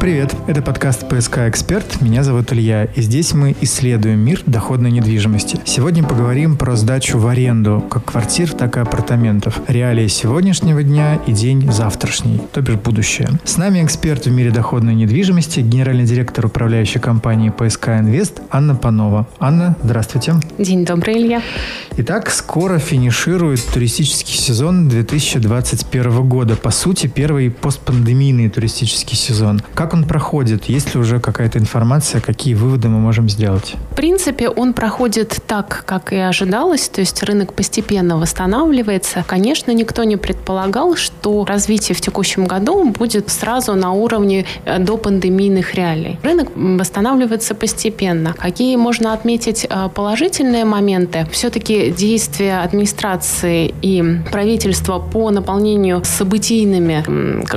Привет, это подкаст «ПСК Эксперт». Меня зовут Илья, и здесь мы исследуем мир доходной недвижимости. Сегодня поговорим про сдачу в аренду как квартир, так и апартаментов, реалии сегодняшнего дня и день завтрашний, то бишь будущее. С нами эксперт в мире доходной недвижимости, генеральный директор управляющей компании «ПСК Инвест» Анна Панова. Анна, здравствуйте. День добрый, Илья. Итак, скоро финиширует туристический сезон 2021 года. По сути, первый постпандемийный туристический сезон. Как он проходит? Есть ли уже какая-то информация, какие выводы мы можем сделать? В принципе, он проходит так, как и ожидалось, то есть рынок постепенно восстанавливается. Конечно, никто не предполагал, что развитие в текущем году будет сразу на уровне э, до пандемийных реалий. Рынок восстанавливается постепенно. Какие можно отметить э, положительные моменты? Все-таки действия администрации и правительства по наполнению событийными,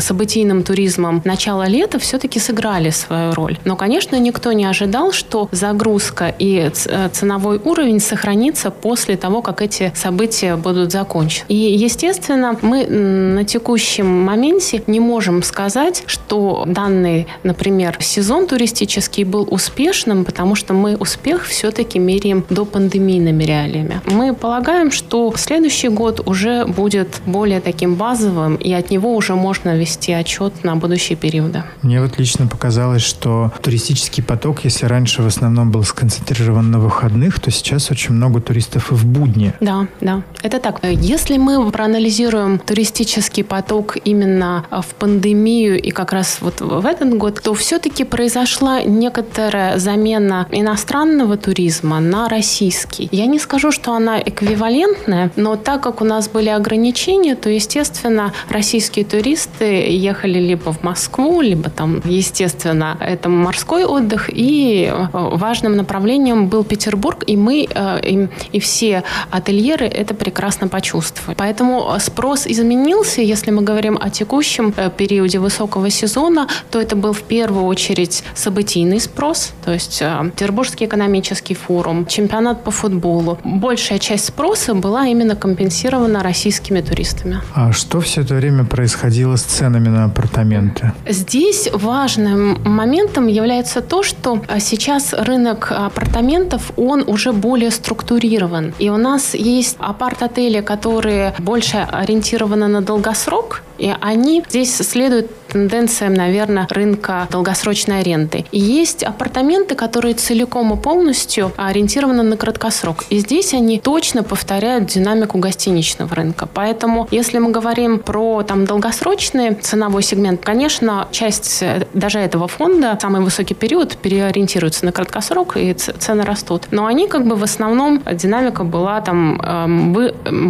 событийным туризмом начала лета все-таки сыграли свою роль. Но, конечно, никто не ожидал, что загрузка и э, ценовой уровень сохранится после того, как эти события будут закончены. И, естественно, мы на текущем моменте не можем сказать, что данный, например, сезон туристический был успешным, потому что мы успех все-таки меряем до пандемийными реалиями. Мы полагаем, что следующий год уже будет более таким базовым, и от него уже можно вести отчет на будущие периоды. Мне вот лично показалось, что туристический поток, если раньше в основном был сконцентрирован на выходных, то сейчас очень много туристов и в будни. Да, да, это так. Если мы проанализируем туристический поток именно в пандемию и как раз вот в этот год, то все-таки произошла некоторая замена иностранного туризма на российский. Я не скажу, что она эквивалентная, но так как у нас были ограничения, то, естественно, российские туристы ехали либо в Москву, либо там, естественно, это морской отдых, и э, важным направлением был Петербург, и мы, э, и, и все ательеры это прекрасно почувствовали. Поэтому спрос изменился, если мы говорим о текущем э, периоде высокого сезона, то это был в первую очередь событийный спрос, то есть Петербургский экономический форум, чемпионат по футболу. Большая часть часть спроса была именно компенсирована российскими туристами. А что все это время происходило с ценами на апартаменты? Здесь важным моментом является то, что а, сейчас рынок апартаментов, он уже более структурирован. И у нас есть апарт-отели, которые больше ориентированы на долгосрок, и они здесь следуют тенденциям, наверное, рынка долгосрочной аренды. И есть апартаменты, которые целиком и полностью ориентированы на краткосрок. И здесь они точно повторяют динамику гостиничного рынка. Поэтому, если мы говорим про там долгосрочный ценовой сегмент, конечно, часть э, даже этого фонда, самый высокий период, переориентируется на краткосрок, и цены растут. Но они как бы в основном, динамика была там эм,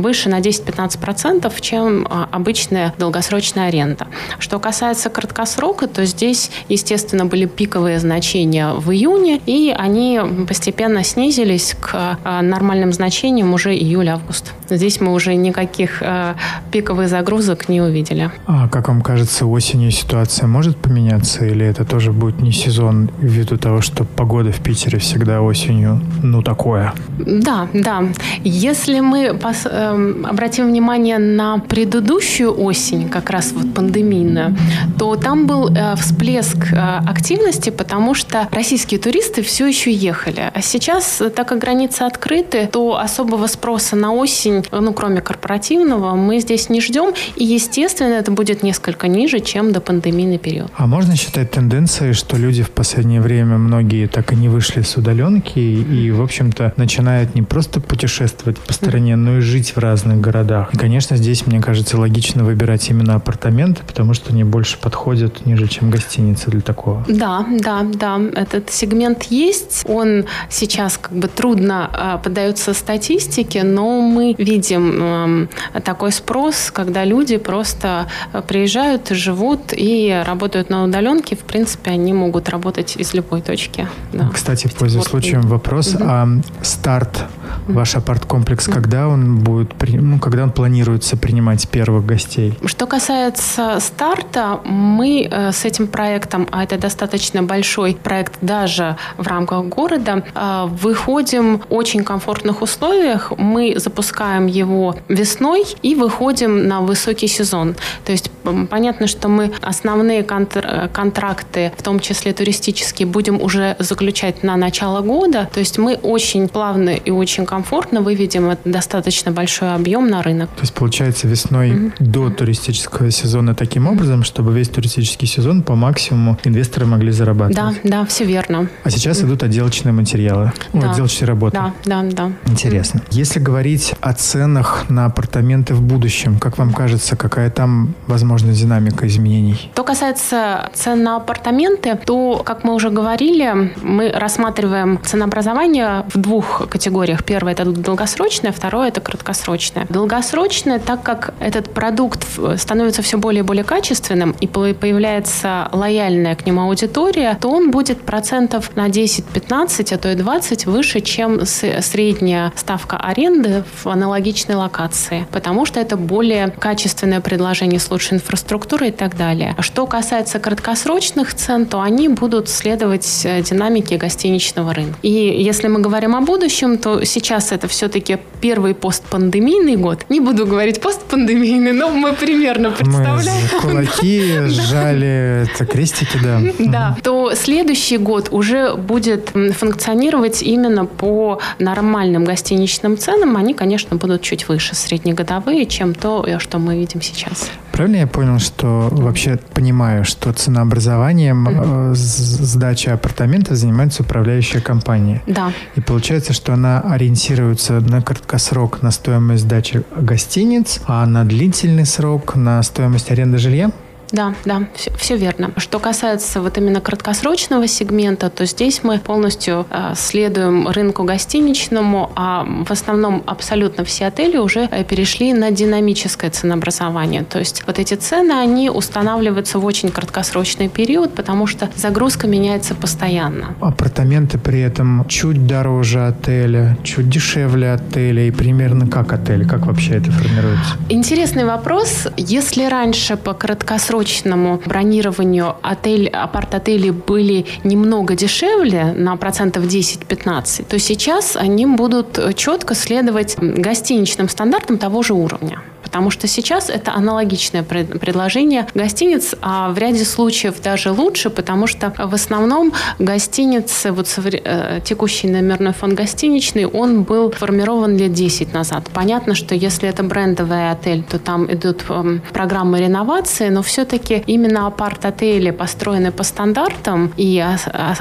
выше на 10-15%, чем а, обычная долгосрочная аренда. Что касается касается краткосрока, то здесь, естественно, были пиковые значения в июне, и они постепенно снизились к а, нормальным значениям уже июль-август. Здесь мы уже никаких а, пиковых загрузок не увидели. А как вам кажется, осенью ситуация может поменяться, или это тоже будет не сезон ввиду того, что погода в Питере всегда осенью, ну, такое? Да, да. Если мы пос, э, обратим внимание на предыдущую осень, как раз вот пандемийную, то там был э, всплеск э, активности, потому что российские туристы все еще ехали. А сейчас, так как границы открыты, то особого спроса на осень, ну, кроме корпоративного, мы здесь не ждем. И, естественно, это будет несколько ниже, чем до пандемийный период. А можно считать тенденцией, что люди в последнее время, многие так и не вышли с удаленки и, в общем-то, начинают не просто путешествовать по стране, но и жить в разных городах. И, конечно, здесь, мне кажется, логично выбирать именно апартаменты, потому что они больше больше подходит, ниже, чем гостиница для такого. Да, да, да. Этот сегмент есть. Он сейчас как бы трудно э, поддается статистике, но мы видим э, такой спрос, когда люди просто э, приезжают, живут и работают на удаленке. В принципе, они могут работать из любой точки. Да. Кстати, пользуясь случаем, вопрос. Угу. А старт ваш апарт-комплекс, когда он будет, ну, когда он планируется принимать первых гостей? Что касается старта, мы э, с этим проектом, а это достаточно большой проект даже в рамках города, э, выходим в очень комфортных условиях. Мы запускаем его весной и выходим на высокий сезон. То есть понятно, что мы основные контр- контракты, в том числе туристические, будем уже заключать на начало года. То есть мы очень плавно и очень комфортно выведем достаточно большой объем на рынок. То есть получается весной mm-hmm. до туристического сезона таким образом, чтобы весь туристический сезон по максимуму инвесторы могли зарабатывать. Да, да, все верно. А сейчас mm-hmm. идут отделочные материалы, да. отделочные работы. Да, да, да. Интересно. Mm-hmm. Если говорить о ценах на апартаменты в будущем, как вам кажется, какая там возможна динамика изменений? Что касается цен на апартаменты, то, как мы уже говорили, мы рассматриваем ценообразование в двух категориях. Первое – это долгосрочное, второе – это краткосрочное. Долгосрочное, так как этот продукт становится все более и более качественным и появляется лояльная к нему аудитория, то он будет процентов на 10-15, а то и 20 выше, чем средняя ставка аренды в аналогичной локации, потому что это более качественное предложение с лучшей инфраструктурой и так далее. Что касается краткосрочных цен, то они будут следовать э, динамике гостиничного рынка. И если мы говорим о будущем, то сейчас это все-таки первый постпандемийный год. Не буду говорить постпандемийный, но мы примерно представляем. Мы кулаки сжали, это крестики, да. Да. То следующий год уже будет функционировать именно по нормальным гостиничным ценам. Они, конечно, будут чуть выше среднегодовые, чем то, что мы видим сейчас. Правильно я понял, что вообще понимаю, что ценообразованием mm-hmm. сдачи апартамента занимается управляющая компания? Да. И получается, что она ориентируется на краткосрок на стоимость сдачи гостиниц, а на длительный срок на стоимость аренды жилья? Да, да, все, все верно. Что касается вот именно краткосрочного сегмента, то здесь мы полностью э, следуем рынку гостиничному, а в основном абсолютно все отели уже э, перешли на динамическое ценообразование. То есть вот эти цены, они устанавливаются в очень краткосрочный период, потому что загрузка меняется постоянно. Апартаменты при этом чуть дороже отеля, чуть дешевле отеля и примерно как отель? Как вообще это формируется? Интересный вопрос. Если раньше по краткосрочному краткосрочному бронированию отель, апарт-отели были немного дешевле, на процентов 10-15, то сейчас они будут четко следовать гостиничным стандартам того же уровня потому что сейчас это аналогичное предложение гостиниц, а в ряде случаев даже лучше, потому что в основном гостиницы, вот э, текущий номерной фонд гостиничный, он был формирован лет 10 назад. Понятно, что если это брендовый отель, то там идут эм, программы реновации, но все-таки именно апарт-отели, построенные по стандартам и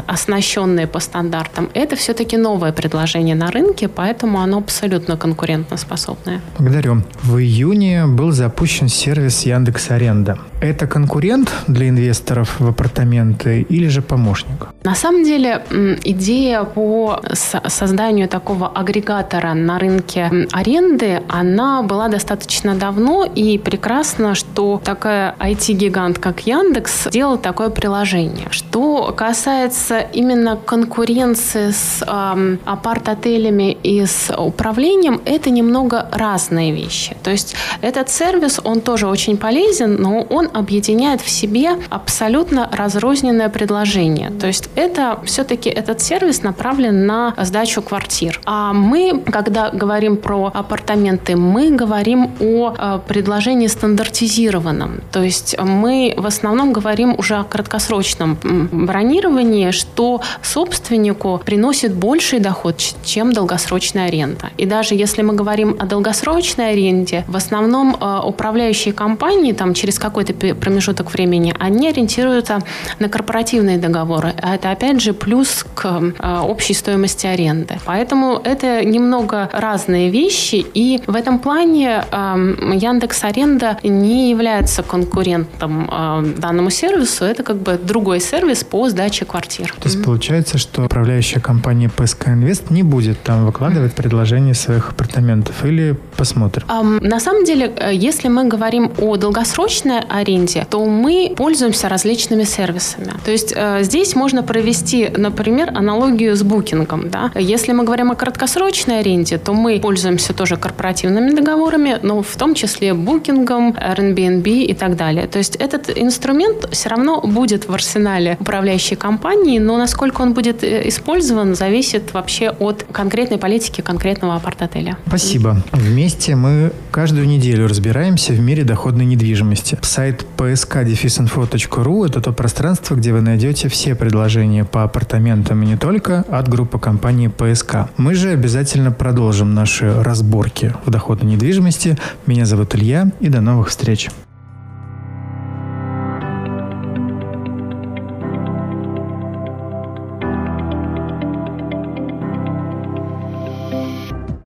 оснащенные по стандартам, это все-таки новое предложение на рынке, поэтому оно абсолютно конкурентоспособное. Благодарю. В июне был запущен сервис Яндекс Аренда. Это конкурент для инвесторов в апартаменты или же помощник? На самом деле идея по созданию такого агрегатора на рынке аренды, она была достаточно давно и прекрасно, что такая IT-гигант, как Яндекс, сделал такое приложение. Что касается именно конкуренции с э, апарт-отелями и с управлением, это немного разные вещи. То есть этот сервис, он тоже очень полезен, но он объединяет в себе абсолютно разрозненное предложение. То есть это все-таки этот сервис направлен на сдачу квартир. А мы, когда говорим про апартаменты, мы говорим о э, предложении стандартизированном. То есть мы в основном говорим уже о краткосрочном бронировании, что собственнику приносит больший доход, чем долгосрочная аренда. И даже если мы говорим о долгосрочной аренде, в основном э, управляющие компании там через какой-то промежуток времени, они ориентируются на корпоративные договоры. А это, опять же, плюс к э, общей стоимости аренды. Поэтому это немного разные вещи. И в этом плане эм, Яндекс Аренда не является конкурентом э, данному сервису. Это как бы другой сервис по сдаче квартир. То есть mm-hmm. получается, что управляющая компания PSK Invest не будет там выкладывать предложение своих апартаментов или посмотрим? На самом деле деле, э, если мы говорим о долгосрочной аренде, то мы пользуемся различными сервисами. То есть э, здесь можно провести, например, аналогию с букингом. Да? Если мы говорим о краткосрочной аренде, то мы пользуемся тоже корпоративными договорами, но в том числе букингом, Airbnb и так далее. То есть этот инструмент все равно будет в арсенале управляющей компании, но насколько он будет э, использован, зависит вообще от конкретной политики конкретного апарт-отеля. Спасибо. Вместе мы каждую неделю разбираемся в мире доходной недвижимости. Сайт Сайт psk-info.ru – это то пространство, где вы найдете все предложения по апартаментам и не только от группы компании ПСК. Мы же обязательно продолжим наши разборки в доходной недвижимости. Меня зовут Илья, и до новых встреч.